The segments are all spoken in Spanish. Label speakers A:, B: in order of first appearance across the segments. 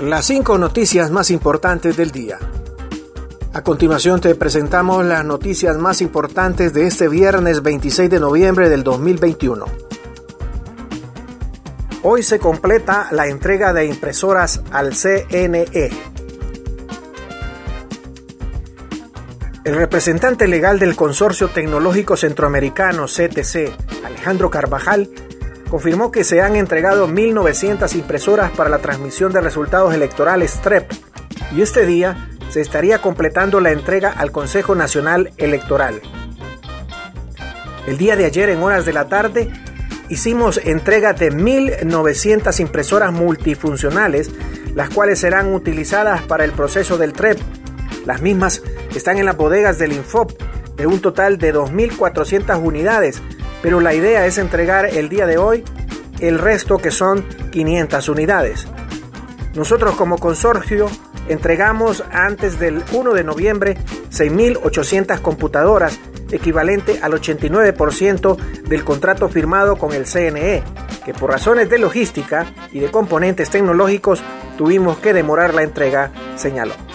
A: Las cinco noticias más importantes del día. A continuación te presentamos las noticias más importantes de este viernes 26 de noviembre del 2021. Hoy se completa la entrega de impresoras al CNE. El representante legal del Consorcio Tecnológico Centroamericano CTC, Alejandro Carvajal, confirmó que se han entregado 1.900 impresoras para la transmisión de resultados electorales TREP y este día se estaría completando la entrega al Consejo Nacional Electoral. El día de ayer en horas de la tarde hicimos entrega de 1.900 impresoras multifuncionales, las cuales serán utilizadas para el proceso del TREP. Las mismas están en las bodegas del Infop, de un total de 2.400 unidades, pero la idea es entregar el día de hoy el resto que son 500 unidades. Nosotros como consorcio entregamos antes del 1 de noviembre 6.800 computadoras, equivalente al 89% del contrato firmado con el CNE, que por razones de logística y de componentes tecnológicos tuvimos que demorar la entrega, señaló.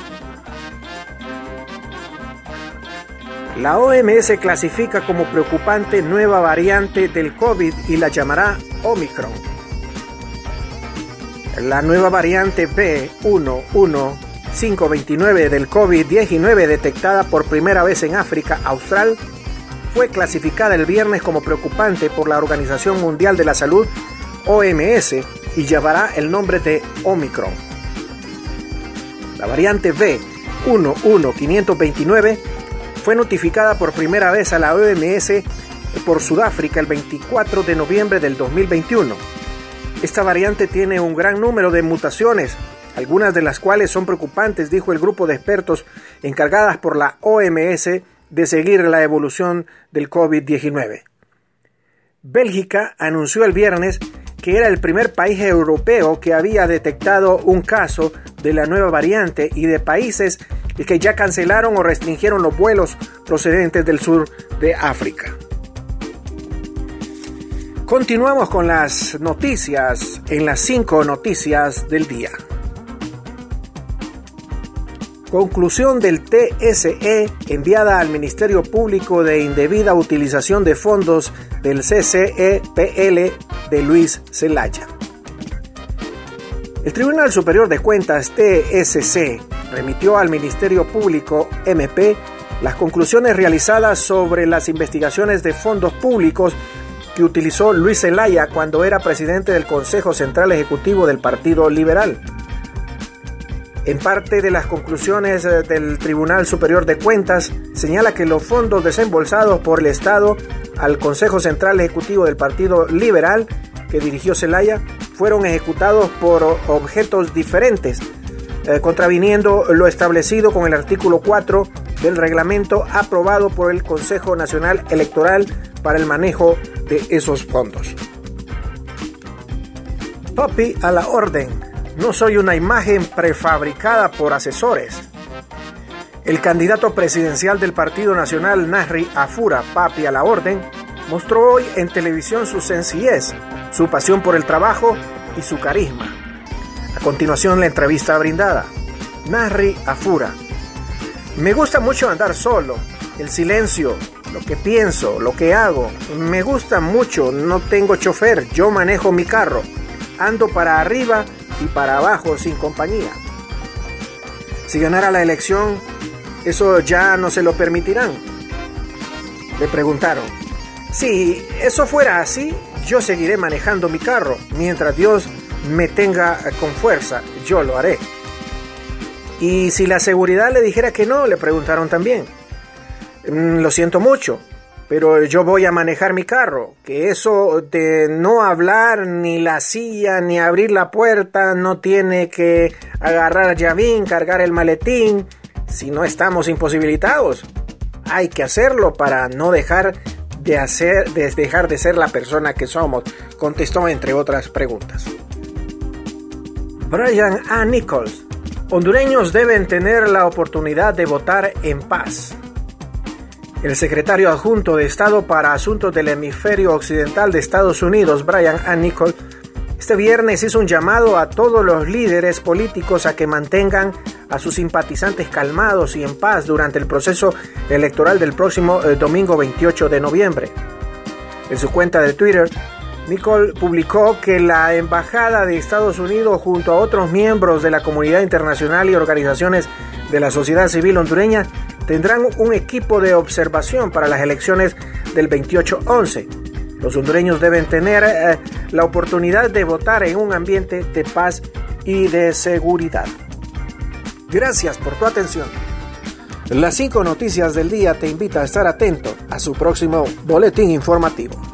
A: La OMS clasifica como preocupante nueva variante del COVID y la llamará Omicron. La nueva variante B11529 del COVID-19 detectada por primera vez en África Austral fue clasificada el viernes como preocupante por la Organización Mundial de la Salud OMS y llevará el nombre de Omicron. La variante B11529 fue notificada por primera vez a la OMS por Sudáfrica el 24 de noviembre del 2021. Esta variante tiene un gran número de mutaciones, algunas de las cuales son preocupantes, dijo el grupo de expertos encargadas por la OMS de seguir la evolución del COVID-19. Bélgica anunció el viernes que era el primer país europeo que había detectado un caso de la nueva variante y de países que ya cancelaron o restringieron los vuelos procedentes del sur de África. Continuamos con las noticias en las cinco noticias del día. Conclusión del TSE enviada al Ministerio Público de Indebida Utilización de Fondos del CCEPL de Luis Zelaya. El Tribunal Superior de Cuentas TSC remitió al Ministerio Público MP las conclusiones realizadas sobre las investigaciones de fondos públicos que utilizó Luis Zelaya cuando era presidente del Consejo Central Ejecutivo del Partido Liberal. En parte de las conclusiones eh, del Tribunal Superior de Cuentas señala que los fondos desembolsados por el Estado al Consejo Central Ejecutivo del Partido Liberal que dirigió Zelaya fueron ejecutados por objetos diferentes, eh, contraviniendo lo establecido con el artículo 4 del reglamento aprobado por el Consejo Nacional Electoral para el manejo de esos fondos. Papi a la orden no soy una imagen prefabricada por asesores. El candidato presidencial del Partido Nacional, Nasri Afura, papi a la orden, mostró hoy en televisión su sencillez, su pasión por el trabajo y su carisma. A continuación la entrevista brindada. Nasri Afura. Me gusta mucho andar solo, el silencio, lo que pienso, lo que hago. Me gusta mucho, no tengo chofer, yo manejo mi carro. Ando para arriba y para abajo sin compañía. Si ganara la elección, eso ya no se lo permitirán. Le preguntaron, si eso fuera así, yo seguiré manejando mi carro. Mientras Dios me tenga con fuerza, yo lo haré. Y si la seguridad le dijera que no, le preguntaron también. Mm, lo siento mucho, pero yo voy a manejar mi carro, que eso de no hablar ni la silla ni abrir la puerta, no tiene que agarrar llavín, cargar el maletín, si no estamos imposibilitados. Hay que hacerlo para no dejar de hacer, de dejar de ser la persona que somos, contestó entre otras preguntas. Brian A. Nichols, hondureños deben tener la oportunidad de votar en paz. El secretario adjunto de Estado para Asuntos del Hemisferio Occidental de Estados Unidos, Brian A. Nichols, Este viernes hizo un llamado a todos los líderes políticos a que mantengan a sus simpatizantes calmados y en paz durante el proceso electoral del próximo eh, domingo 28 de noviembre. En su cuenta de Twitter, Nicole publicó que la Embajada de Estados Unidos junto a otros miembros de la comunidad internacional y organizaciones de la sociedad civil hondureña tendrán un equipo de observación para las elecciones del 28-11 los hondureños deben tener eh, la oportunidad de votar en un ambiente de paz y de seguridad. Gracias por tu atención. Las cinco noticias del día te invita a estar atento a su próximo boletín informativo.